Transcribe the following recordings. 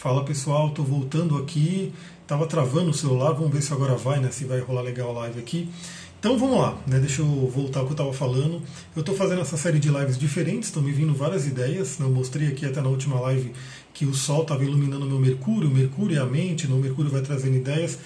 Fala pessoal, estou voltando aqui. Tava travando o celular, vamos ver se agora vai, né? Se vai rolar legal a live aqui. Então vamos lá, né? Deixa eu voltar ao que eu estava falando. Eu estou fazendo essa série de lives diferentes, estão me vindo várias ideias. Né? Eu mostrei aqui até na última live que o Sol estava iluminando meu Mercúrio, Mercúrio é a mente, né? o Mercúrio vai trazendo ideias.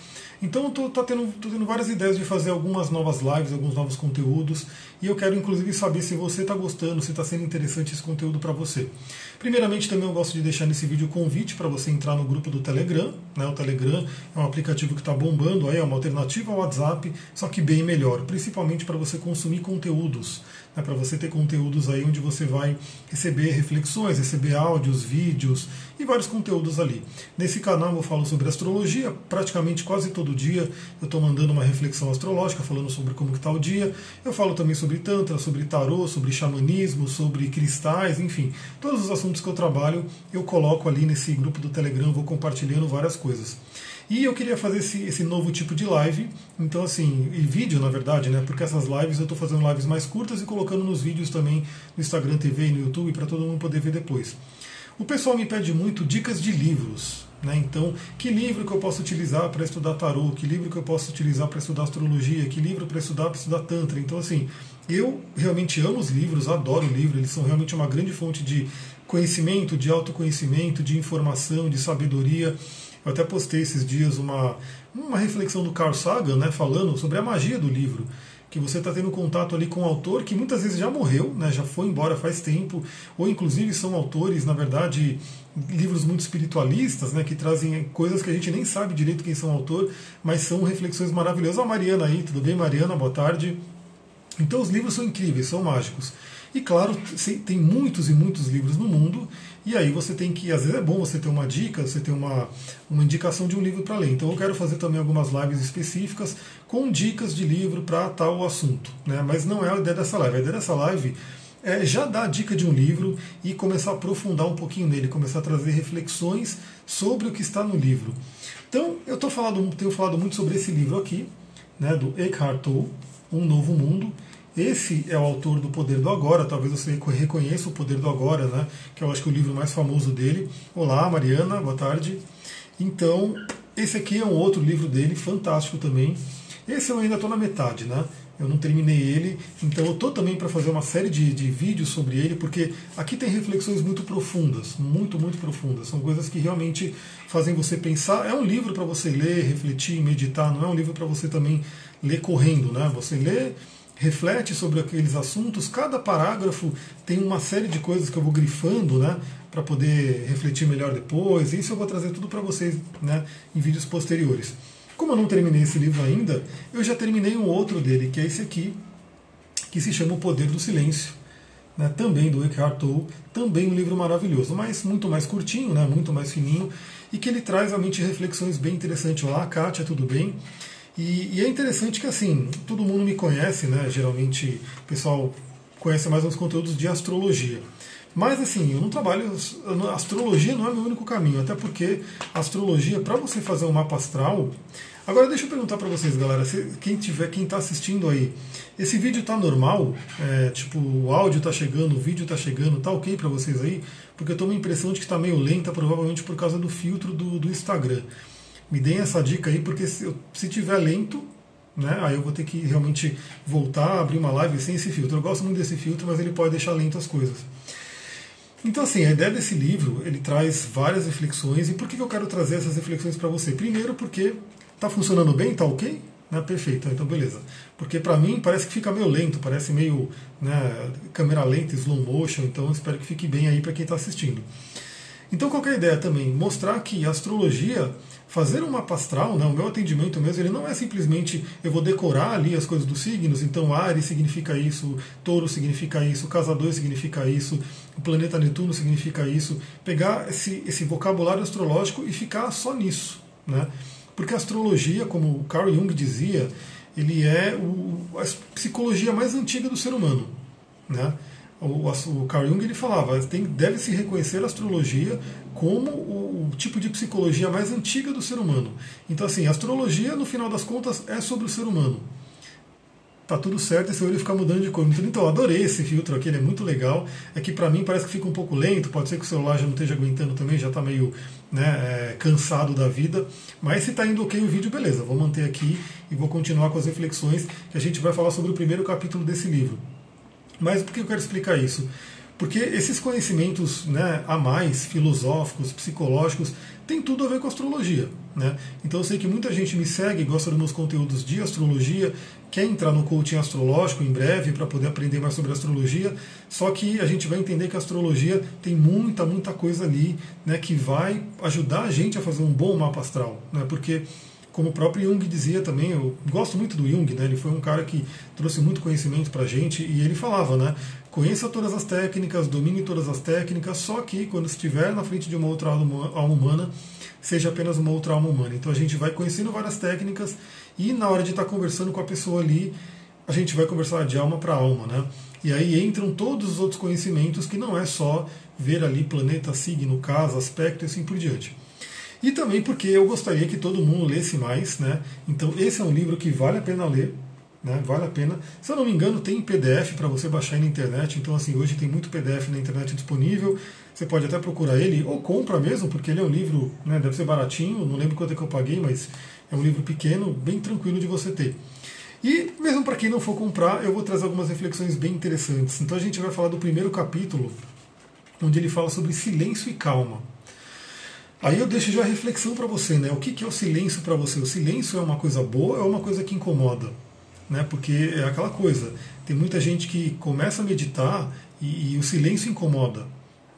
Então eu tô, tô, tendo, tendo várias ideias de fazer algumas novas lives, alguns novos conteúdos, e eu quero inclusive saber se você está gostando, se está sendo interessante esse conteúdo para você. Primeiramente, também eu gosto de deixar nesse vídeo o convite para você entrar no grupo do Telegram. Né? O Telegram é um aplicativo que está bombando, aí, é uma alternativa ao WhatsApp, só que bem melhor, principalmente para você consumir conteúdos, né? para você ter conteúdos aí onde você vai receber reflexões, receber áudios, vídeos e vários conteúdos ali. Nesse canal eu falo sobre astrologia, praticamente quase todo dia eu estou mandando uma reflexão astrológica, falando sobre como está o dia. Eu falo também sobre Tantra, sobre tarô, sobre xamanismo, sobre cristais, enfim, todos os assuntos assuntos que eu trabalho, eu coloco ali nesse grupo do Telegram, vou compartilhando várias coisas. E eu queria fazer esse, esse novo tipo de live, então assim, e vídeo na verdade, né? Porque essas lives eu estou fazendo lives mais curtas e colocando nos vídeos também no Instagram TV e no YouTube para todo mundo poder ver depois. O pessoal me pede muito dicas de livros. Né? Então, que livro que eu posso utilizar para estudar tarô? Que livro que eu posso utilizar para estudar astrologia? Que livro para estudar para estudar tantra? Então, assim, eu realmente amo os livros, adoro livros, eles são realmente uma grande fonte de conhecimento, de autoconhecimento, de informação, de sabedoria. Eu até postei esses dias uma, uma reflexão do Carl Sagan, né, falando sobre a magia do livro que você está tendo contato ali com um autor que muitas vezes já morreu, né, já foi embora faz tempo, ou inclusive são autores, na verdade, livros muito espiritualistas, né, que trazem coisas que a gente nem sabe direito quem são o autor, mas são reflexões maravilhosas. A Mariana aí, tudo bem, Mariana? Boa tarde. Então os livros são incríveis, são mágicos. E claro, tem muitos e muitos livros no mundo, e aí você tem que, às vezes é bom você ter uma dica, você ter uma, uma indicação de um livro para ler. Então eu quero fazer também algumas lives específicas com dicas de livro para tal assunto. Né? Mas não é a ideia dessa live. A ideia dessa live é já dar a dica de um livro e começar a aprofundar um pouquinho nele, começar a trazer reflexões sobre o que está no livro. Então eu tô falando, tenho falado muito sobre esse livro aqui, né, do Eckhart Tolle, Um Novo Mundo. Esse é o autor do Poder do Agora, talvez você reconheça o Poder do Agora, né? que eu acho que é o livro mais famoso dele. Olá, Mariana, boa tarde. Então, esse aqui é um outro livro dele, fantástico também. Esse eu ainda estou na metade, né? Eu não terminei ele, então eu estou também para fazer uma série de, de vídeos sobre ele, porque aqui tem reflexões muito profundas, muito, muito profundas. São coisas que realmente fazem você pensar. É um livro para você ler, refletir, meditar, não é um livro para você também ler correndo, né? Você lê reflete sobre aqueles assuntos, cada parágrafo tem uma série de coisas que eu vou grifando, né, para poder refletir melhor depois. Isso eu vou trazer tudo para vocês, né, em vídeos posteriores. Como eu não terminei esse livro ainda, eu já terminei um outro dele, que é esse aqui, que se chama O Poder do Silêncio, né, também do Eckhart Tolle, também um livro maravilhoso, mas muito mais curtinho, né, muito mais fininho, e que ele traz realmente reflexões bem interessantes. Olá, Kátia, tudo bem? E, e, é interessante que assim, todo mundo me conhece, né? Geralmente o pessoal conhece mais os conteúdos de astrologia. Mas assim, eu não trabalho. Astrologia não é meu único caminho, até porque astrologia, para você fazer um mapa astral. Agora deixa eu perguntar para vocês, galera, se, quem tiver, quem está assistindo aí, esse vídeo está normal? É, tipo, o áudio está chegando, o vídeo está chegando, tá ok para vocês aí? Porque eu tô uma impressão de que está meio lenta, provavelmente por causa do filtro do, do Instagram me deem essa dica aí, porque se, eu, se tiver lento, né, aí eu vou ter que realmente voltar, abrir uma live sem esse filtro. Eu gosto muito desse filtro, mas ele pode deixar lento as coisas. Então, assim, a ideia desse livro, ele traz várias reflexões. E por que eu quero trazer essas reflexões para você? Primeiro, porque está funcionando bem, está ok? Né, perfeito, então beleza. Porque para mim parece que fica meio lento, parece meio né, câmera lenta, slow motion, então espero que fique bem aí para quem está assistindo. Então qual é a ideia também? Mostrar que a astrologia fazer um mapa astral, né, o meu atendimento mesmo, ele não é simplesmente eu vou decorar ali as coisas dos signos, então Ares significa isso, Touro significa isso, Casa 2 significa isso, o planeta Netuno significa isso, pegar esse, esse vocabulário astrológico e ficar só nisso. Né? Porque a astrologia, como o Carl Jung dizia, ele é o, a psicologia mais antiga do ser humano. Né? O, o Carl Jung ele falava, tem, deve se reconhecer a astrologia como o, o, tipo de psicologia mais antiga do ser humano. Então, assim, a astrologia, no final das contas, é sobre o ser humano. tá tudo certo e seu olho fica mudando de cor. Então, eu adorei esse filtro aqui, ele é muito legal. É que para mim parece que fica um pouco lento, pode ser que o celular já não esteja aguentando também, já está meio né, é, cansado da vida. Mas se está indo ok o vídeo, beleza, vou manter aqui e vou continuar com as reflexões que a gente vai falar sobre o primeiro capítulo desse livro. Mas por que eu quero explicar isso? Porque esses conhecimentos né, a mais, filosóficos, psicológicos, tem tudo a ver com astrologia. Né? Então eu sei que muita gente me segue, gosta dos meus conteúdos de astrologia, quer entrar no coaching astrológico em breve para poder aprender mais sobre astrologia, só que a gente vai entender que a astrologia tem muita, muita coisa ali né, que vai ajudar a gente a fazer um bom mapa astral. Né? Porque como o próprio Jung dizia também, eu gosto muito do Jung, né? ele foi um cara que trouxe muito conhecimento para a gente e ele falava, né? Conheça todas as técnicas, domine todas as técnicas, só que quando estiver na frente de uma outra alma humana, seja apenas uma outra alma humana. Então a gente vai conhecendo várias técnicas e na hora de estar conversando com a pessoa ali, a gente vai conversar de alma para alma, né? E aí entram todos os outros conhecimentos que não é só ver ali planeta, signo, casa, aspecto e assim por diante. E também porque eu gostaria que todo mundo lesse mais, né? Então esse é um livro que vale a pena ler, né? Vale a pena. Se eu não me engano, tem PDF para você baixar na internet. Então assim, hoje tem muito PDF na internet disponível. Você pode até procurar ele ou compra mesmo, porque ele é um livro, né, deve ser baratinho, não lembro quanto é que eu paguei, mas é um livro pequeno, bem tranquilo de você ter. E mesmo para quem não for comprar, eu vou trazer algumas reflexões bem interessantes. Então a gente vai falar do primeiro capítulo, onde ele fala sobre silêncio e calma. Aí eu deixo já a reflexão para você, né? O que, que é o silêncio para você? O silêncio é uma coisa boa ou é uma coisa que incomoda? Né? Porque é aquela coisa, tem muita gente que começa a meditar e, e o silêncio incomoda.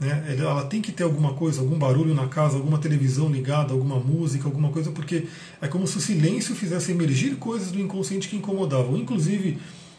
Né? Ela tem que ter alguma coisa, algum barulho na casa, alguma televisão ligada, alguma música, alguma coisa, porque é como se o silêncio fizesse emergir coisas do inconsciente que incomodavam. Inclusive,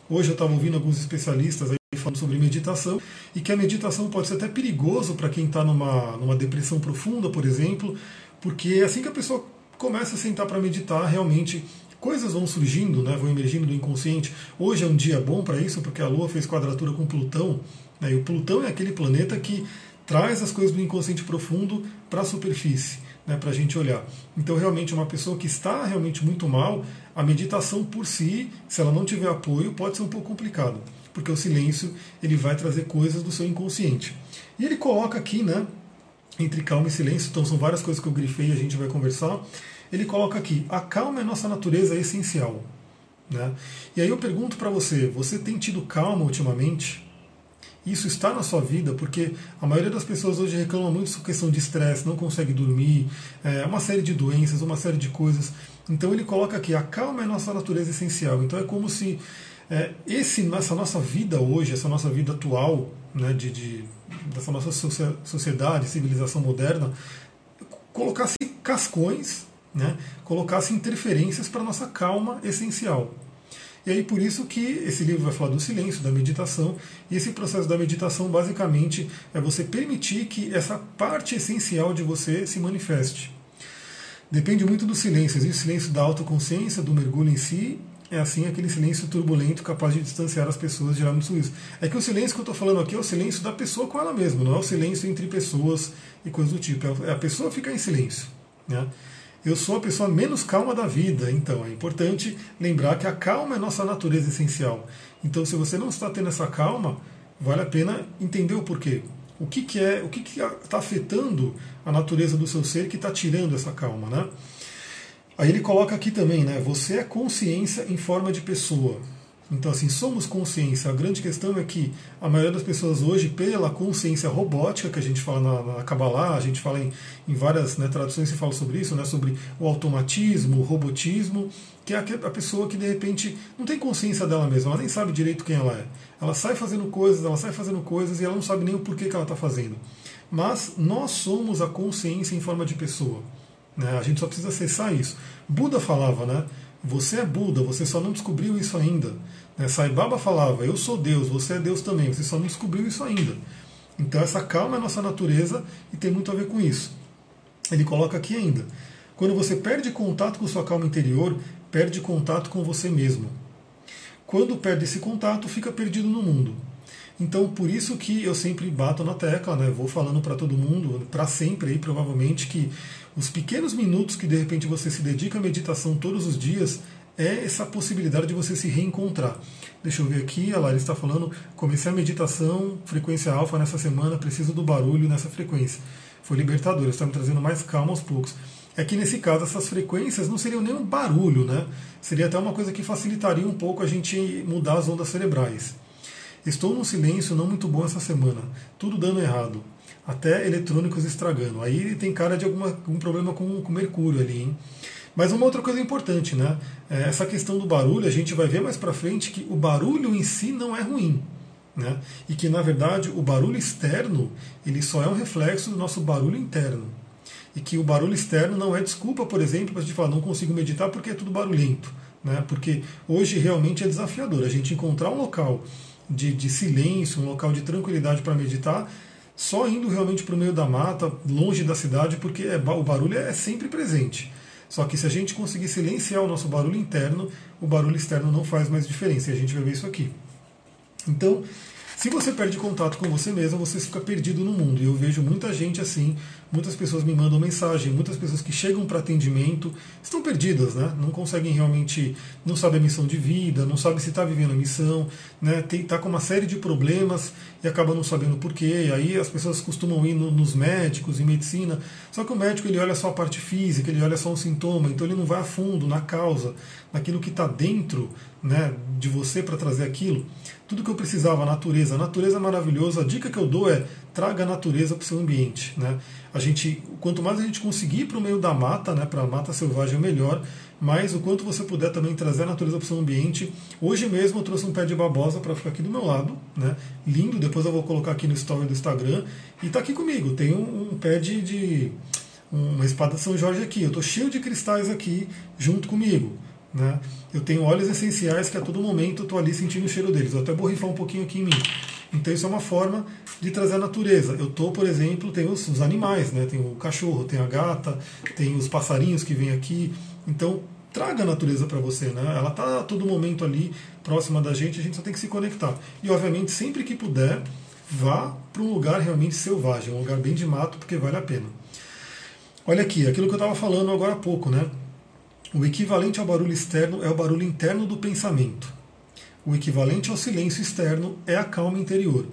hoje eu estava ouvindo alguns especialistas falando sobre meditação e que a meditação pode ser até perigoso para quem está numa, numa depressão profunda, por exemplo, porque é assim que a pessoa começa a sentar para meditar, realmente coisas vão surgindo, né, vão emergindo do inconsciente. Hoje é um dia bom para isso, porque a Lua fez quadratura com Plutão, né, e o Plutão é aquele planeta que traz as coisas do inconsciente profundo para a superfície, né, para a gente olhar. Então, realmente, uma pessoa que está realmente muito mal, a meditação por si, se ela não tiver apoio, pode ser um pouco complicado porque o silêncio ele vai trazer coisas do seu inconsciente. E ele coloca aqui, né, entre calma e silêncio, então são várias coisas que eu grifei e a gente vai conversar. Ele coloca aqui: a calma é nossa natureza essencial. Né? E aí eu pergunto para você: você tem tido calma ultimamente? Isso está na sua vida, porque a maioria das pessoas hoje reclama muito sobre questão de estresse, não consegue dormir, é uma série de doenças, uma série de coisas. Então ele coloca aqui: a calma é nossa natureza essencial. Então é como se é, esse, essa nossa vida hoje, essa nossa vida atual, né, de, de, dessa nossa sociedade, civilização moderna, colocasse cascões, né, colocasse interferências para a nossa calma essencial. E aí por isso que esse livro vai falar do silêncio, da meditação, e esse processo da meditação basicamente é você permitir que essa parte essencial de você se manifeste. Depende muito do silêncio, existe o silêncio da autoconsciência, do mergulho em si, é assim aquele silêncio turbulento capaz de distanciar as pessoas de gerar muito isso. É que o silêncio que eu estou falando aqui é o silêncio da pessoa com ela mesma, não é o silêncio entre pessoas e coisas do tipo. É a pessoa ficar em silêncio. Né? Eu sou a pessoa menos calma da vida, então é importante lembrar que a calma é nossa natureza essencial. Então, se você não está tendo essa calma, vale a pena entender o porquê. O que, que é, o que está afetando a natureza do seu ser que está tirando essa calma, né? Aí ele coloca aqui também, né? Você é consciência em forma de pessoa. Então, assim, somos consciência. A grande questão é que a maioria das pessoas hoje, pela consciência robótica, que a gente fala na, na Kabbalah, a gente fala em, em várias né, traduções, se fala sobre isso, né, sobre o automatismo, o robotismo, que é a, a pessoa que de repente não tem consciência dela mesma, ela nem sabe direito quem ela é. Ela sai fazendo coisas, ela sai fazendo coisas e ela não sabe nem o porquê que ela está fazendo. Mas nós somos a consciência em forma de pessoa. Né? A gente só precisa acessar isso. Buda falava, né? Você é Buda, você só não descobriu isso ainda. Né? Sai Baba falava, eu sou Deus, você é Deus também, você só não descobriu isso ainda. Então essa calma é nossa natureza e tem muito a ver com isso. Ele coloca aqui ainda. Quando você perde contato com sua calma interior, perde contato com você mesmo. Quando perde esse contato, fica perdido no mundo. Então, por isso que eu sempre bato na tecla, né? Vou falando para todo mundo, para sempre aí, provavelmente, que os pequenos minutos que de repente você se dedica à meditação todos os dias é essa possibilidade de você se reencontrar. Deixa eu ver aqui, a Larissa está falando, comecei a meditação, frequência alfa nessa semana, preciso do barulho nessa frequência. Foi libertador, está me trazendo mais calma aos poucos. É que nesse caso essas frequências não seriam nem um barulho, né? Seria até uma coisa que facilitaria um pouco a gente mudar as ondas cerebrais. Estou num silêncio não muito bom essa semana, tudo dando errado, até eletrônicos estragando. Aí tem cara de alguma, algum problema com, com mercúrio ali, hein? Mas uma outra coisa importante, né? É essa questão do barulho, a gente vai ver mais para frente que o barulho em si não é ruim. Né? E que na verdade o barulho externo ele só é um reflexo do nosso barulho interno. E que o barulho externo não é desculpa, por exemplo, para a gente falar não consigo meditar porque é tudo barulhento. Né? Porque hoje realmente é desafiador a gente encontrar um local de, de silêncio, um local de tranquilidade para meditar, só indo realmente para o meio da mata, longe da cidade, porque é, o barulho é sempre presente. Só que se a gente conseguir silenciar o nosso barulho interno, o barulho externo não faz mais diferença. E a gente vai ver isso aqui. Então, se você perde contato com você mesmo, você fica perdido no mundo. E eu vejo muita gente assim, muitas pessoas me mandam mensagem, muitas pessoas que chegam para atendimento estão perdidas, né? Não conseguem realmente, não sabem a missão de vida, não sabem se está vivendo a missão, né? Está com uma série de problemas e acaba não sabendo porquê. Aí as pessoas costumam ir no, nos médicos, em medicina, só que o médico ele olha só a parte física, ele olha só um sintoma, então ele não vai a fundo na causa, naquilo que está dentro né, de você para trazer aquilo. Tudo que eu precisava, a natureza. A natureza é maravilhosa. A dica que eu dou é traga a natureza para o seu ambiente. Né? A gente, quanto mais a gente conseguir para o meio da mata, né, para a mata selvagem, melhor. Mas o quanto você puder também trazer a natureza para o seu ambiente. Hoje mesmo eu trouxe um pé de babosa para ficar aqui do meu lado. Né? Lindo, depois eu vou colocar aqui no story do Instagram. E está aqui comigo. Tem um, um pé de, de uma espada de São Jorge aqui. Eu estou cheio de cristais aqui junto comigo. Né? Eu tenho óleos essenciais que a todo momento eu estou ali sentindo o cheiro deles. Eu até borrifar um pouquinho aqui em mim. Então isso é uma forma de trazer a natureza. Eu estou, por exemplo, tem os, os, animais, né? tem o cachorro, tem a gata, tem os passarinhos que vêm aqui. Então traga a natureza para você. Né? Ela está a todo momento ali próxima da gente, a gente só tem que se conectar. E obviamente, sempre que puder, vá para um lugar realmente selvagem, um lugar bem de mato, porque vale a pena. Olha aqui, aquilo que eu estava falando agora há pouco, né? O equivalente ao barulho externo é o barulho interno do pensamento. O equivalente ao silêncio externo é a calma interior.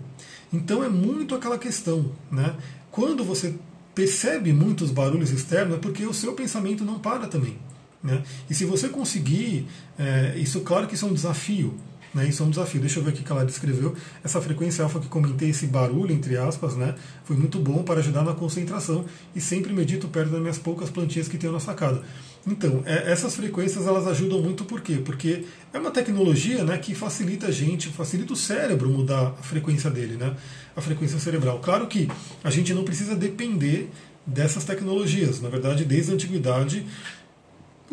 Então é muito aquela questão, né? Quando você percebe muitos barulhos externos é porque o seu pensamento não para também. Né? E se você conseguir, é, isso claro que isso é um desafio, né? Isso é um desafio. Deixa eu ver o que ela descreveu. Essa frequência alfa que comentei, esse barulho, entre aspas, né? foi muito bom para ajudar na concentração e sempre medito perto das minhas poucas plantinhas que tenho na sacada. Então, é, essas frequências elas ajudam muito por quê? Porque é uma tecnologia né, que facilita a gente, facilita o cérebro mudar a frequência dele, né? a frequência cerebral. Claro que a gente não precisa depender dessas tecnologias. Na verdade, desde a antiguidade,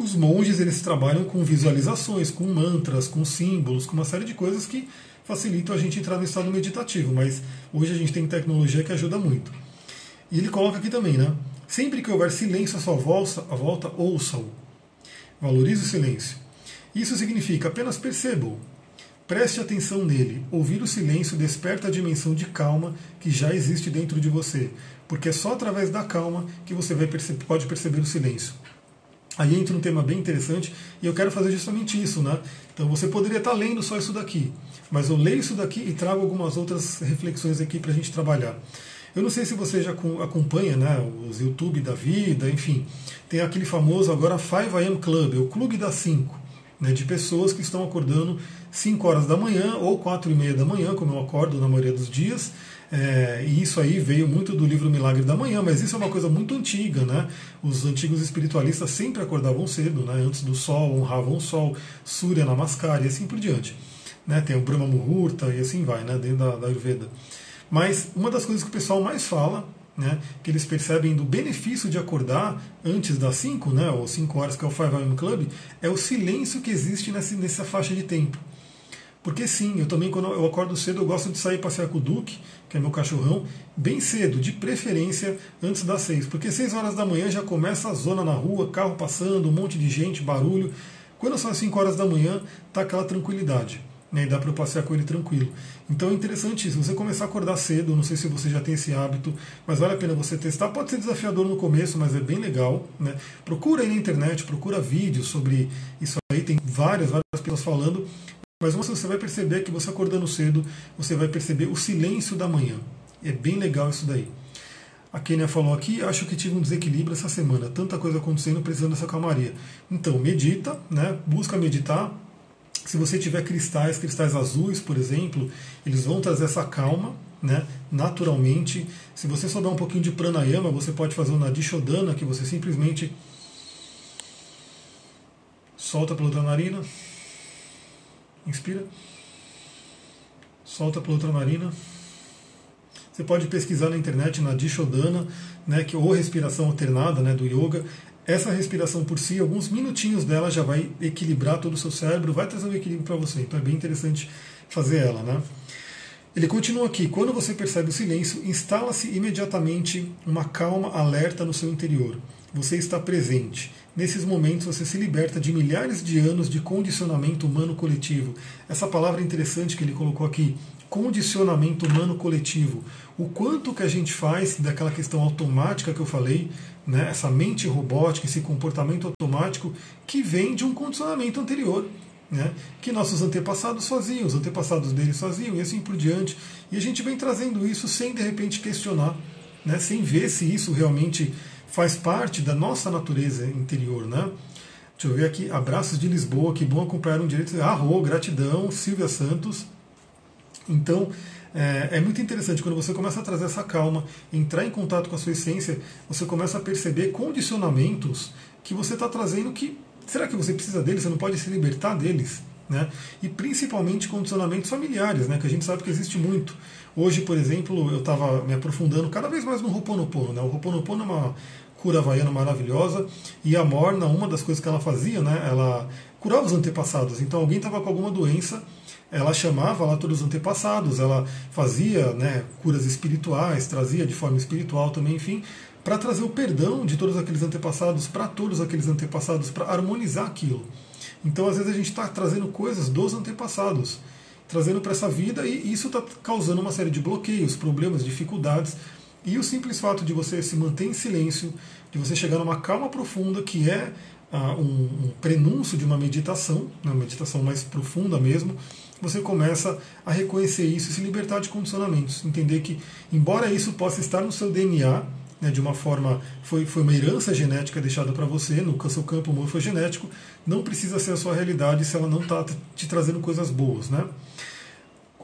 os monges eles trabalham com visualizações, com mantras, com símbolos, com uma série de coisas que facilitam a gente entrar no estado meditativo, mas hoje a gente tem tecnologia que ajuda muito. E ele coloca aqui também, né? Sempre que houver silêncio à sua volta, à volta ouça-o. Valorize o silêncio. Isso significa apenas perceba-o. Preste atenção nele. Ouvir o silêncio desperta a dimensão de calma que já existe dentro de você, porque é só através da calma que você perce pode perceber o silêncio. Aí entra um tema bem interessante e eu quero fazer justamente isso, né? Então você poderia estar lendo só isso daqui, mas eu leio isso daqui e trago algumas outras reflexões aqui para a gente trabalhar. Eu não sei se você já acompanha né, os YouTube da vida, enfim, tem aquele famoso agora 5 AM Club, o Clube das 5, né, de pessoas que estão acordando 5 horas da manhã ou 4 e meia da manhã, como eu acordo na maioria dos dias, é, e isso aí veio muito do livro Milagre da Manhã, mas isso é uma coisa muito antiga, né? Os antigos espiritualistas sempre acordavam cedo, né? Antes do sol, honravam o sol, Surya Namaskar e assim por diante. Né? Tem o Brahma Muhurta e assim vai, né? Dentro da, da Ayurveda. Mas uma das coisas que o pessoal mais fala né, que eles percebem do benefício de acordar antes das 5, né, ou 5 horas que é o 5 AM Club, é o silêncio que existe nessa, nessa faixa de tempo. Porque sim, eu também, quando eu acordo cedo, eu gosto de sair passear com o Duque, que é meu cachorrão, bem cedo, de preferência antes das seis. Porque seis horas da manhã já começa a zona na rua, carro passando, um monte de gente, barulho. Quando são as 5 horas da manhã, tá aquela tranquilidade. Né, e dá para eu passear com ele tranquilo. Então é interessante isso. Você começar a acordar cedo, não sei se você já tem esse hábito, mas vale a pena você testar. Pode ser desafiador no começo, mas é bem legal. Né? Procura aí na internet, procura vídeos sobre isso aí, tem várias, várias pessoas falando, mas você vai perceber que você acordando cedo, você vai perceber o silêncio da manhã. É bem legal isso daí. A Kenia falou aqui, acho que tive um desequilíbrio essa semana, tanta coisa acontecendo, precisando dessa calmaria. Então, medita, né? busca meditar. Se você tiver cristais, cristais azuis, por exemplo, eles vão trazer essa calma, né? naturalmente. Se você souber um pouquinho de pranayama, você pode fazer uma Nadishodana, que você simplesmente solta pela outra narina, inspira, solta pela outra narina, você pode pesquisar na internet na Dishodana, né, que ou respiração alternada, né, do yoga. Essa respiração por si, alguns minutinhos dela já vai equilibrar todo o seu cérebro, vai trazer um equilíbrio para você. Então é bem interessante fazer ela, né? Ele continua aqui: quando você percebe o silêncio, instala-se imediatamente uma calma alerta no seu interior. Você está presente. Nesses momentos você se liberta de milhares de anos de condicionamento humano coletivo. Essa palavra interessante que ele colocou aqui, condicionamento humano coletivo. O quanto que a gente faz daquela questão automática que eu falei, né, essa mente robótica, esse comportamento automático que vem de um condicionamento anterior. Né, que nossos antepassados faziam, os antepassados deles faziam e assim por diante. E a gente vem trazendo isso sem de repente questionar, né, sem ver se isso realmente faz parte da nossa natureza interior. Né? Deixa eu ver aqui, abraços de Lisboa, que bom acompanhar um direito. Arro, gratidão, Silvia Santos. Então, é, é, muito interessante quando você começa a trazer essa calma, entrar em contato com a sua essência, você começa a perceber condicionamentos que você está trazendo que. Será que você precisa deles? Você não pode se libertar deles? Né? E principalmente condicionamentos familiares, né? que a gente sabe que existe muito. Hoje, por exemplo, eu estava me aprofundando cada vez mais no Ho'oponopono. Né? O Ho'oponopono é uma cura havaiana maravilhosa e a Morna, uma das coisas que ela fazia, né? ela curava os antepassados. Então alguém estava com alguma doença ela chamava lá todos os antepassados, ela fazia né, curas espirituais, trazia de forma espiritual também, enfim, para trazer o perdão de todos aqueles antepassados para todos aqueles antepassados, para harmonizar aquilo. Então, às vezes, a gente está trazendo coisas dos antepassados, trazendo para essa vida, e isso está causando uma série de bloqueios, problemas, dificuldades. E o simples fato de você se manter em silêncio, de você chegar numa calma profunda, que é ah, um, um, prenúncio de uma meditação, né, uma meditação mais profunda mesmo, você começa a reconhecer isso e se libertar de condicionamentos. Entender que, embora isso possa estar no seu DNA, né, de uma forma, foi, foi uma herança genética deixada para você, no seu campo morfogenético, não precisa ser a sua realidade se ela não está te trazendo coisas boas. Né?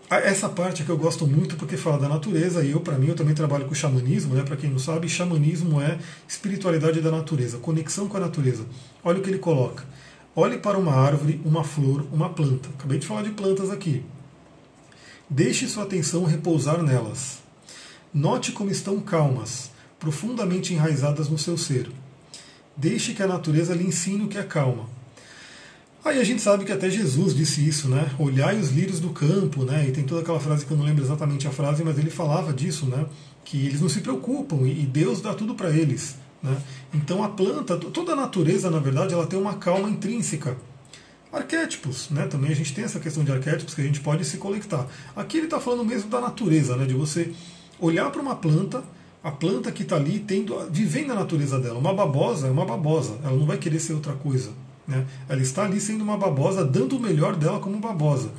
Essa parte é que eu gosto muito porque fala da natureza, e eu, para mim, eu também trabalho com xamanismo, né? para quem não sabe, xamanismo é espiritualidade da natureza, conexão com a natureza. Olha o que ele coloca. Olhe para uma árvore, uma flor, uma planta. Acabei de falar de plantas aqui. Deixe sua atenção repousar nelas. Note como estão calmas, profundamente enraizadas no seu ser. Deixe que a natureza lhe ensine o que é calma. Aí a gente sabe que até Jesus disse isso, né? Olhai os lírios do campo, né? E tem toda aquela frase que eu não lembro exatamente a frase, mas ele falava disso, né? Que eles não se preocupam e Deus dá tudo para eles. Né? Então a planta, toda a natureza, na verdade, ela tem uma calma intrínseca. Arquétipos, né? também a gente tem essa questão de arquétipos que a gente pode se conectar. Aqui ele está falando mesmo da natureza, né? de você olhar para uma planta, a planta que está ali tendo, vivendo a natureza dela. Uma babosa é uma babosa, ela não vai querer ser outra coisa. Né? Ela está ali sendo uma babosa, dando o melhor dela como babosa.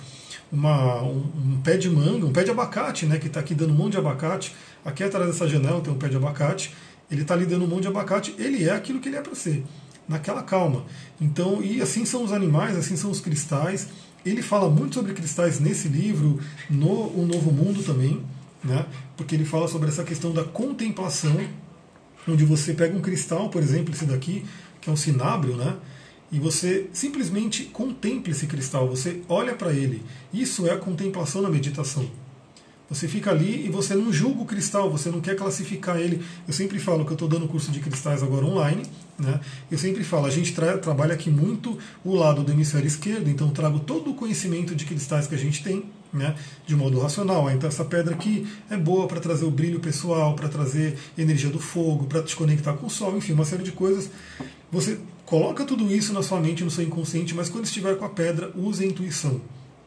Uma, um, um, pé de manga, um pé de abacate, né, que está aqui dando um monte de abacate. Aqui atrás dessa janela tem um pé de abacate. Ele está lhe dando um monte de abacate, ele é aquilo que ele é para ser, naquela calma. Então, e assim são os animais, assim são os cristais. Ele fala muito sobre cristais nesse livro, no O Novo Mundo também, né? porque ele fala sobre essa questão da contemplação, onde você pega um cristal, por exemplo, esse daqui, que é um cinábrio, né? E você simplesmente contempla esse cristal, você olha para ele. Isso é a contemplação na meditação. Você fica ali e você não julga o cristal, você não quer classificar ele. Eu sempre falo que eu estou dando curso de cristais agora online, né? Eu sempre falo, a gente tra trabalha aqui muito o lado do hemisfério esquerdo, então trago todo o conhecimento de cristais que a gente tem, né? De modo racional. Então essa pedra aqui é boa para trazer o brilho pessoal, para trazer energia do fogo, para te conectar com o sol, enfim, uma série de coisas. Você coloca tudo isso na sua mente, no seu inconsciente, mas quando estiver com a pedra, use a intuição.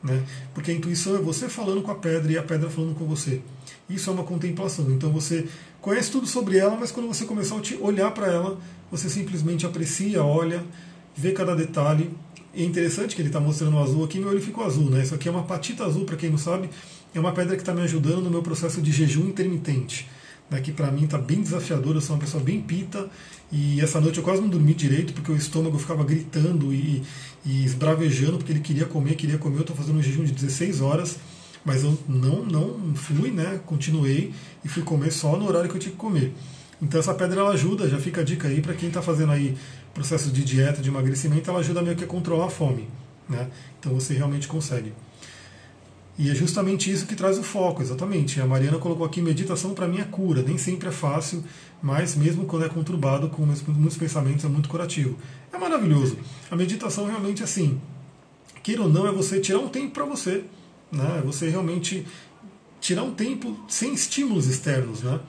Né? Porque a intuição é você falando com a pedra e a pedra falando com você. Isso é uma contemplação. Então você conhece tudo sobre ela, mas quando você começar a olhar para ela, você simplesmente aprecia, olha, vê cada detalhe, é interessante que ele está mostrando o azul aqui, meu olho ficou azul, né? Isso aqui é uma patita azul, para quem não sabe, é uma pedra que está me ajudando no meu processo de jejum intermitente. Né, que para mim está bem desafiador, eu sou uma pessoa bem pita, e essa noite eu quase não dormi direito, porque o estômago ficava gritando e, e esbravejando, porque ele queria comer, queria comer, eu estou fazendo um jejum de 16 horas, mas eu não, não fui, né? Continuei e fui comer só no horário que eu tinha que comer. Então essa pedra ela ajuda, já fica a dica aí para quem está fazendo aí processo de dieta, de emagrecimento, ela ajuda meio que a controlar a fome. Né? Então você realmente consegue. E é justamente isso que traz o foco, exatamente. A Mariana colocou aqui: meditação para mim é cura. Nem sempre é fácil, mas mesmo quando é conturbado, com muitos pensamentos, é muito curativo. É maravilhoso. A meditação realmente, assim, queira ou não, é você tirar um tempo para você. Né? É você realmente tirar um tempo sem estímulos externos. Né?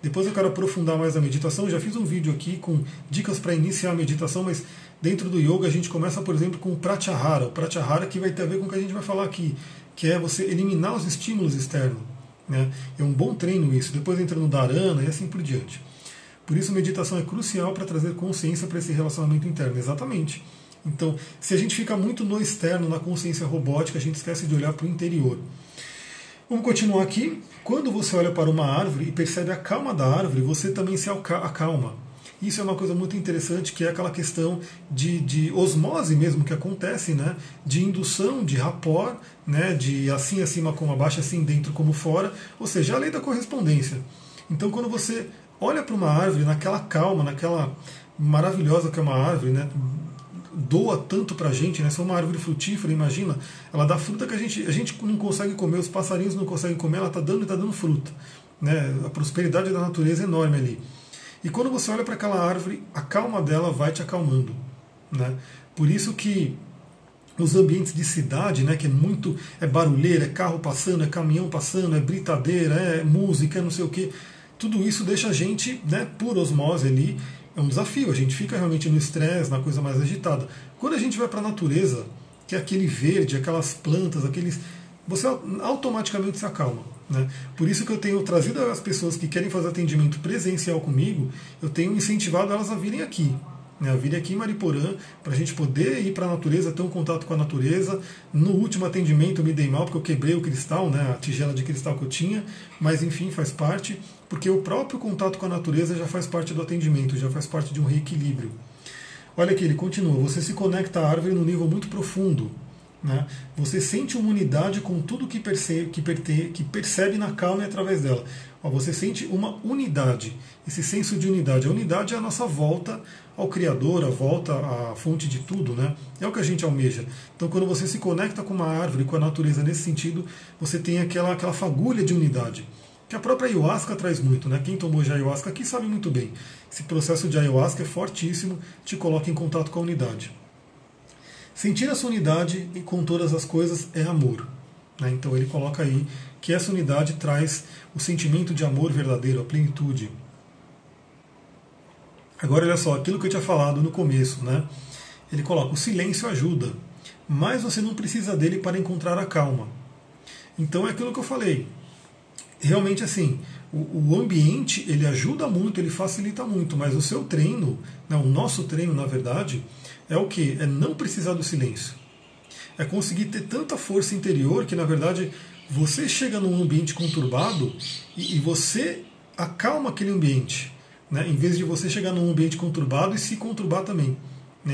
Depois eu quero aprofundar mais a meditação. Já fiz um vídeo aqui com dicas para iniciar a meditação, mas dentro do yoga a gente começa, por exemplo, com o pratyahara. O pratyahara que vai ter a ver com o que a gente vai falar aqui, que é você eliminar os estímulos externos. Né? É um bom treino isso. Depois entra no dharana e assim por diante. Por isso, meditação é crucial para trazer consciência para esse relacionamento interno. Exatamente. Então, se a gente fica muito no externo, na consciência robótica, a gente esquece de olhar para o interior. Vamos continuar aqui. Quando você olha para uma árvore e percebe a calma da árvore, você também se acalma. Isso é uma coisa muito interessante, que é aquela questão de, de osmose mesmo que acontece, né? de indução, de rapport, né? de assim acima como abaixo, assim dentro como fora, ou seja, a lei da correspondência. Então, quando você olha para uma árvore naquela calma, naquela maravilhosa que é uma árvore, né? doa tanto para a gente, né? Se é uma árvore frutífera, imagina, ela dá fruta que a gente, a gente não consegue comer, os passarinhos não conseguem comer, ela está dando e está dando fruta. Né? A prosperidade da natureza é enorme ali. E quando você olha para aquela árvore, a calma dela vai te acalmando. Né? Por isso que os ambientes de cidade, né, que é muito é barulheira, é carro passando, é caminhão passando, é britadeira, é música, é não sei o que, tudo isso deixa a gente, né, por osmose ali, é um desafio. A gente fica realmente no estresse, na coisa mais agitada. Quando a gente vai para a natureza, que é aquele verde, aquelas plantas, aqueles. Você automaticamente se acalma. Né? Por isso que eu tenho trazido as pessoas que querem fazer atendimento presencial comigo, eu tenho incentivado elas a virem aqui né, a vir aqui em Mariporã, para a gente poder ir para a natureza, ter um contato com a natureza. No último atendimento eu me dei mal porque eu quebrei o cristal, né, a tigela de cristal que eu tinha, mas enfim, faz parte, porque o próprio contato com a natureza já faz parte do atendimento, já faz parte de um reequilíbrio. Olha aqui, ele continua: você se conecta à árvore no nível muito profundo. Né? Você sente uma unidade com tudo que percebe, que, perte, que percebe na calma e através dela. Ó, você sente uma unidade, esse senso de unidade. A unidade é a nossa volta ao Criador, a volta à fonte de tudo, né? É o que a gente almeja. Então, quando você se conecta com uma árvore, com a natureza nesse sentido, você tem aquela, aquela fagulha de unidade. Que a própria ayahuasca traz muito, né? Quem tomou já ayahuasca aqui sabe muito bem. Esse processo de ayahuasca é fortíssimo, te coloca em contato com a unidade. Sentir essa unidade com todas as coisas é amor. Né? Então ele coloca aí que essa unidade traz o sentimento de amor verdadeiro, a plenitude. Agora olha só, aquilo que eu tinha falado no começo, né? Ele coloca: o silêncio ajuda, mas você não precisa dele para encontrar a calma. Então é aquilo que eu falei. Realmente assim, o, o ambiente ele ajuda muito, ele facilita muito, mas o seu treino, né, o nosso treino na verdade, é o que? É não precisar do silêncio. É conseguir ter tanta força interior que na verdade você chega num ambiente conturbado e, e você acalma aquele ambiente né, em vez de você chegar num ambiente conturbado e se conturbar também.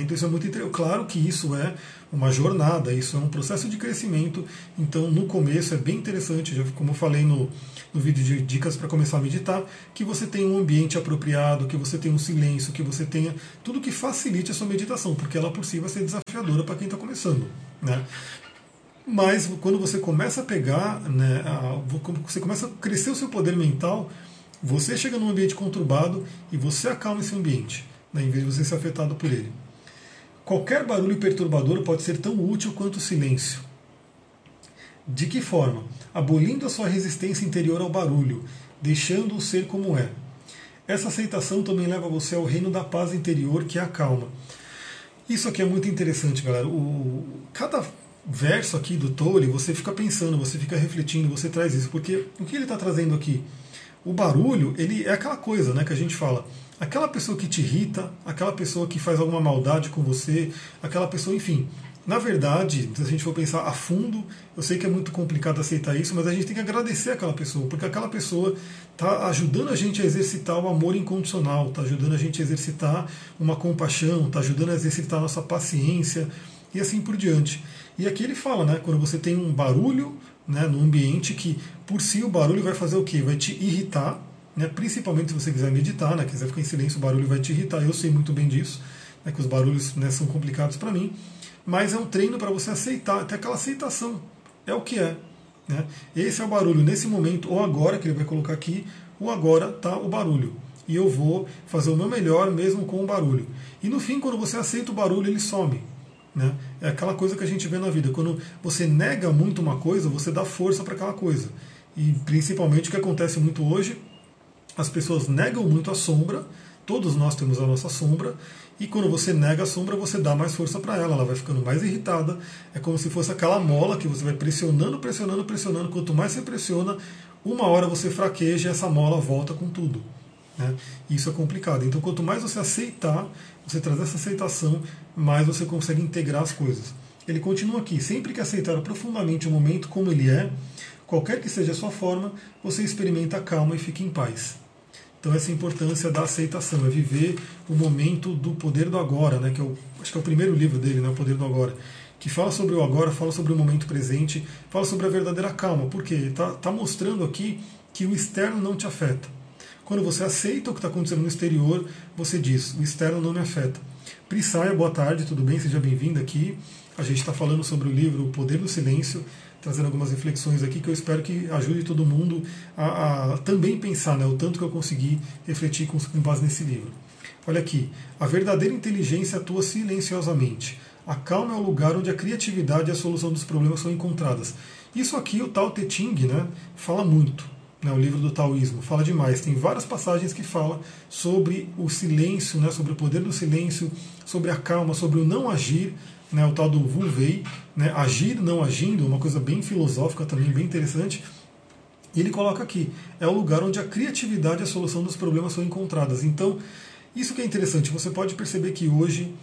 Então isso é muito claro que isso é uma jornada, isso é um processo de crescimento. Então no começo é bem interessante, já, como eu falei no, no vídeo de dicas para começar a meditar, que você tenha um ambiente apropriado, que você tenha um silêncio, que você tenha tudo que facilite a sua meditação, porque ela por si vai ser desafiadora para quem está começando. Né? Mas quando você começa a pegar, né, a, você começa a crescer o seu poder mental, você chega num ambiente conturbado e você acalma esse ambiente, né, em vez de você ser afetado por ele. Qualquer barulho perturbador pode ser tão útil quanto o silêncio. De que forma? Abolindo a sua resistência interior ao barulho, deixando-o ser como é. Essa aceitação também leva você ao reino da paz interior, que é a calma. Isso aqui é muito interessante, galera. O, cada verso aqui do Tolle, você fica pensando, você fica refletindo, você traz isso, porque o que ele está trazendo aqui? o barulho, ele é aquela coisa né, que a gente fala. Aquela pessoa que te irrita, aquela pessoa que faz alguma maldade com você, aquela pessoa, enfim, na verdade, se a gente for pensar a fundo, eu sei que é muito complicado aceitar isso, mas a gente tem que agradecer aquela pessoa, porque aquela pessoa está ajudando a gente a exercitar o amor incondicional, está ajudando a gente a exercitar uma compaixão, está ajudando a exercitar a nossa paciência e assim por diante. E aqui ele fala, né, quando você tem um barulho né, no ambiente que por si o barulho vai fazer o quê? Vai te irritar, né, principalmente se você quiser meditar, né, quiser ficar em silêncio, o barulho vai te irritar. Eu sei muito bem disso, né, que os barulhos né, são complicados para mim mas é um treino para você aceitar, até aquela aceitação. É o que é. Né? Esse é o barulho nesse momento, ou agora, que ele vai colocar aqui, o agora está o barulho. E eu vou fazer o meu melhor mesmo com o barulho. E no fim, quando você aceita o barulho, ele some. Né? É aquela coisa que a gente vê na vida. Quando você nega muito uma coisa, você dá força para aquela coisa. E principalmente o que acontece muito hoje, as pessoas negam muito a sombra, todos nós temos a nossa sombra, e quando você nega a sombra, você dá mais força para ela, ela vai ficando mais irritada. É como se fosse aquela mola que você vai pressionando, pressionando, pressionando. Quanto mais você pressiona, uma hora você fraqueja e essa mola volta com tudo. Né? Isso é complicado. Então, quanto mais você aceitar, você trazer essa aceitação, mais você consegue integrar as coisas. Ele continua aqui: sempre que aceitar profundamente o momento como ele é, qualquer que seja a sua forma, você experimenta a calma e fica em paz. Então essa importância da aceitação, é viver o momento do poder do agora, né, que é o, acho que é o primeiro livro dele, né, o poder do agora, que fala sobre o agora, fala sobre o momento presente, fala sobre a verdadeira calma, porque está tá mostrando aqui que o externo não te afeta. Quando você aceita o que está acontecendo no exterior, você diz, o externo não me afeta. Prissaia, boa tarde, tudo bem? Seja bem-vindo aqui. A gente está falando sobre o livro O Poder do Silêncio, trazendo algumas reflexões aqui que eu espero que ajude todo mundo a, a também pensar né, o tanto que eu consegui refletir com, com base nesse livro. Olha aqui, a verdadeira inteligência atua silenciosamente. A calma é o lugar onde a criatividade e a solução dos problemas são encontradas. Isso aqui o Tao Te Ching né, fala muito. Né, o livro do taoísmo fala demais. Tem várias passagens que falam sobre o silêncio, né, sobre o poder do silêncio, sobre a calma, sobre o não agir, né, o tal do Wu Wei, né, agir não agindo, uma coisa bem filosófica também, bem interessante. E ele coloca aqui, é o lugar onde a criatividade e a solução dos problemas são encontradas. Então, isso que é interessante, você pode perceber que hoje,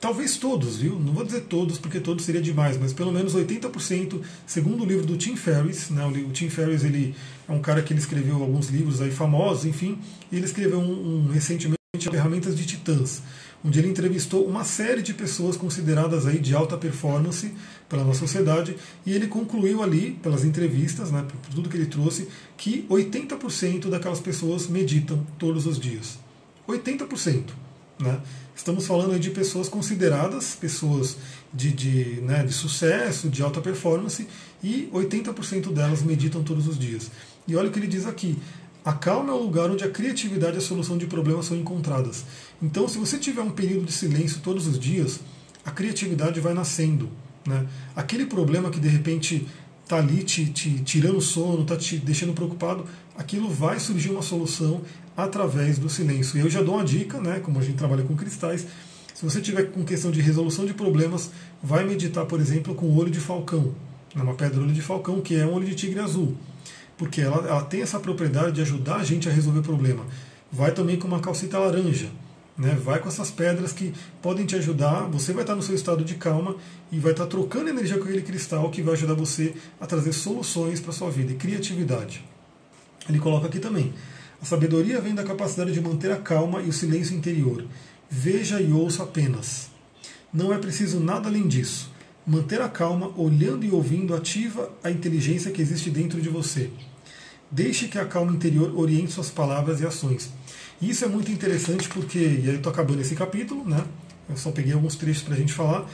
talvez todos, viu? Não vou dizer todos, porque todos seria demais, mas pelo menos 80%, segundo o livro do Tim Ferriss, né, o Tim Ferriss ele é um cara que ele escreveu alguns livros aí famosos, enfim, e ele escreveu um, um recentemente Ferramentas de Titãs onde ele entrevistou uma série de pessoas consideradas aí de alta performance pela nossa sociedade, e ele concluiu ali, pelas entrevistas, né, por tudo que ele trouxe, que 80% daquelas pessoas meditam todos os dias. 80%. Né? Estamos falando de pessoas consideradas pessoas de, de, né, de sucesso, de alta performance, e 80% delas meditam todos os dias. E olha o que ele diz aqui: a calma é o lugar onde a criatividade e a solução de problemas são encontradas. Então, se você tiver um período de silêncio todos os dias, a criatividade vai nascendo. Né? Aquele problema que de repente está ali te, te tirando sono, está te deixando preocupado, aquilo vai surgir uma solução através do silêncio. E eu já dou uma dica, né, como a gente trabalha com cristais, se você tiver com questão de resolução de problemas, vai meditar, por exemplo, com o olho de falcão, né, uma pedra olho de falcão, que é um olho de tigre azul porque ela, ela tem essa propriedade de ajudar a gente a resolver o problema. Vai também com uma calcita laranja, né? vai com essas pedras que podem te ajudar. Você vai estar no seu estado de calma e vai estar trocando energia com aquele cristal que vai ajudar você a trazer soluções para sua vida e criatividade. Ele coloca aqui também: a sabedoria vem da capacidade de manter a calma e o silêncio interior. Veja e ouça apenas. Não é preciso nada além disso. Manter a calma, olhando e ouvindo, ativa a inteligência que existe dentro de você. Deixe que a calma interior oriente suas palavras e ações. Isso é muito interessante porque, e aí eu estou acabando esse capítulo, né? Eu só peguei alguns trechos para a gente falar.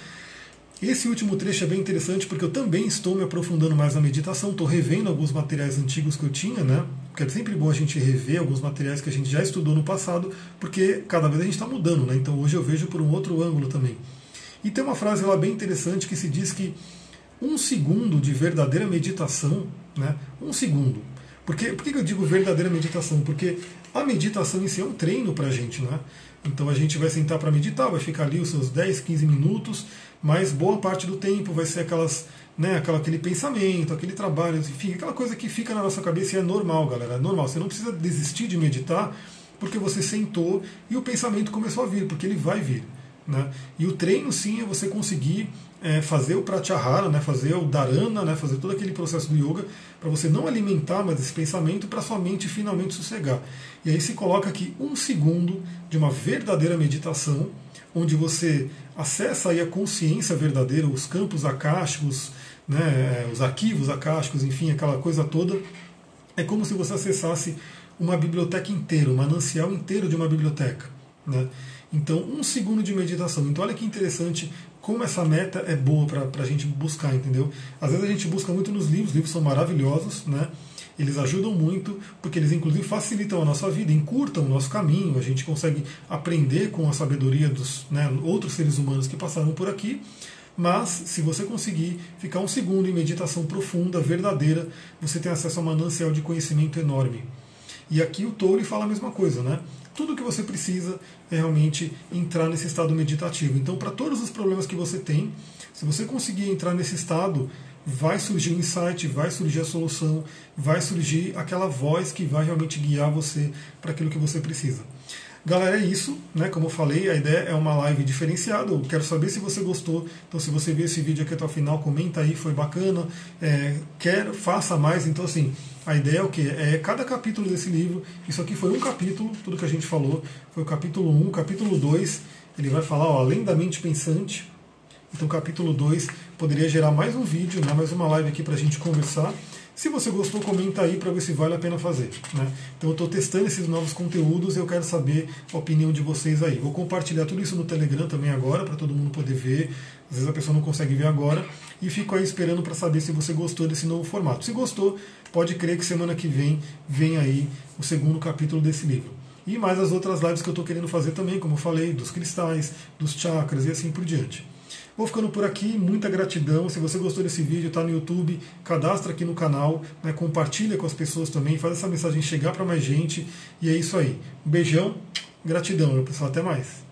Esse último trecho é bem interessante porque eu também estou me aprofundando mais na meditação, estou revendo alguns materiais antigos que eu tinha, né? Porque é sempre bom a gente rever alguns materiais que a gente já estudou no passado, porque cada vez a gente está mudando, né? Então hoje eu vejo por um outro ângulo também. E tem uma frase lá bem interessante que se diz que um segundo de verdadeira meditação, né? Um segundo. Porque, por que eu digo verdadeira meditação? Porque a meditação em si é um treino para a gente, né? Então a gente vai sentar para meditar, vai ficar ali os seus 10, 15 minutos, mas boa parte do tempo vai ser aquelas, né, aquela, aquele pensamento, aquele trabalho, enfim, aquela coisa que fica na nossa cabeça e é normal, galera. É normal. Você não precisa desistir de meditar porque você sentou e o pensamento começou a vir, porque ele vai vir. Né? E o treino, sim, é você conseguir é, fazer o pratyahara, né, fazer o dharana, né, fazer todo aquele processo do yoga, para você não alimentar mais esse pensamento, para sua mente finalmente sossegar. E aí se coloca aqui um segundo de uma verdadeira meditação, onde você acessa aí a consciência verdadeira, os campos acásticos, né, os arquivos acásticos, enfim, aquela coisa toda. É como se você acessasse uma biblioteca inteira, um manancial inteiro de uma biblioteca. Né? Então, um segundo de meditação. Então, olha que interessante como essa meta é boa para a gente buscar, entendeu? Às vezes a gente busca muito nos livros, os livros são maravilhosos, né? Eles ajudam muito, porque eles inclusive facilitam a nossa vida, encurtam o nosso caminho, a gente consegue aprender com a sabedoria dos né, outros seres humanos que passaram por aqui. Mas, se você conseguir ficar um segundo em meditação profunda, verdadeira, você tem acesso a um manancial de conhecimento enorme. E aqui o Toure fala a mesma coisa, né? Tudo que você precisa é realmente entrar nesse estado meditativo. Então, para todos os problemas que você tem, se você conseguir entrar nesse estado, vai surgir o insight, vai surgir a solução, vai surgir aquela voz que vai realmente guiar você para aquilo que você precisa. Galera, é isso, né? Como eu falei, a ideia é uma live diferenciada. Eu quero saber se você gostou. Então, se você viu esse vídeo aqui até o final, comenta aí, foi bacana. É, quer, faça mais. Então, assim, a ideia é o quê? É cada capítulo desse livro. Isso aqui foi um capítulo, tudo que a gente falou. Foi o capítulo 1, capítulo 2. Ele vai falar, ó, além da mente pensante. Então, capítulo 2 poderia gerar mais um vídeo, né, mais uma live aqui para a gente conversar. Se você gostou, comenta aí para ver se vale a pena fazer. Né? Então eu estou testando esses novos conteúdos e eu quero saber a opinião de vocês aí. Vou compartilhar tudo isso no Telegram também agora, para todo mundo poder ver. Às vezes a pessoa não consegue ver agora. E fico aí esperando para saber se você gostou desse novo formato. Se gostou, pode crer que semana que vem vem aí o segundo capítulo desse livro. E mais as outras lives que eu estou querendo fazer também, como eu falei, dos cristais, dos chakras e assim por diante. Vou ficando por aqui, muita gratidão. Se você gostou desse vídeo, está no YouTube, cadastra aqui no canal, né, compartilha com as pessoas também, faz essa mensagem chegar para mais gente. E é isso aí. Um beijão, gratidão, meu pessoal. Até mais.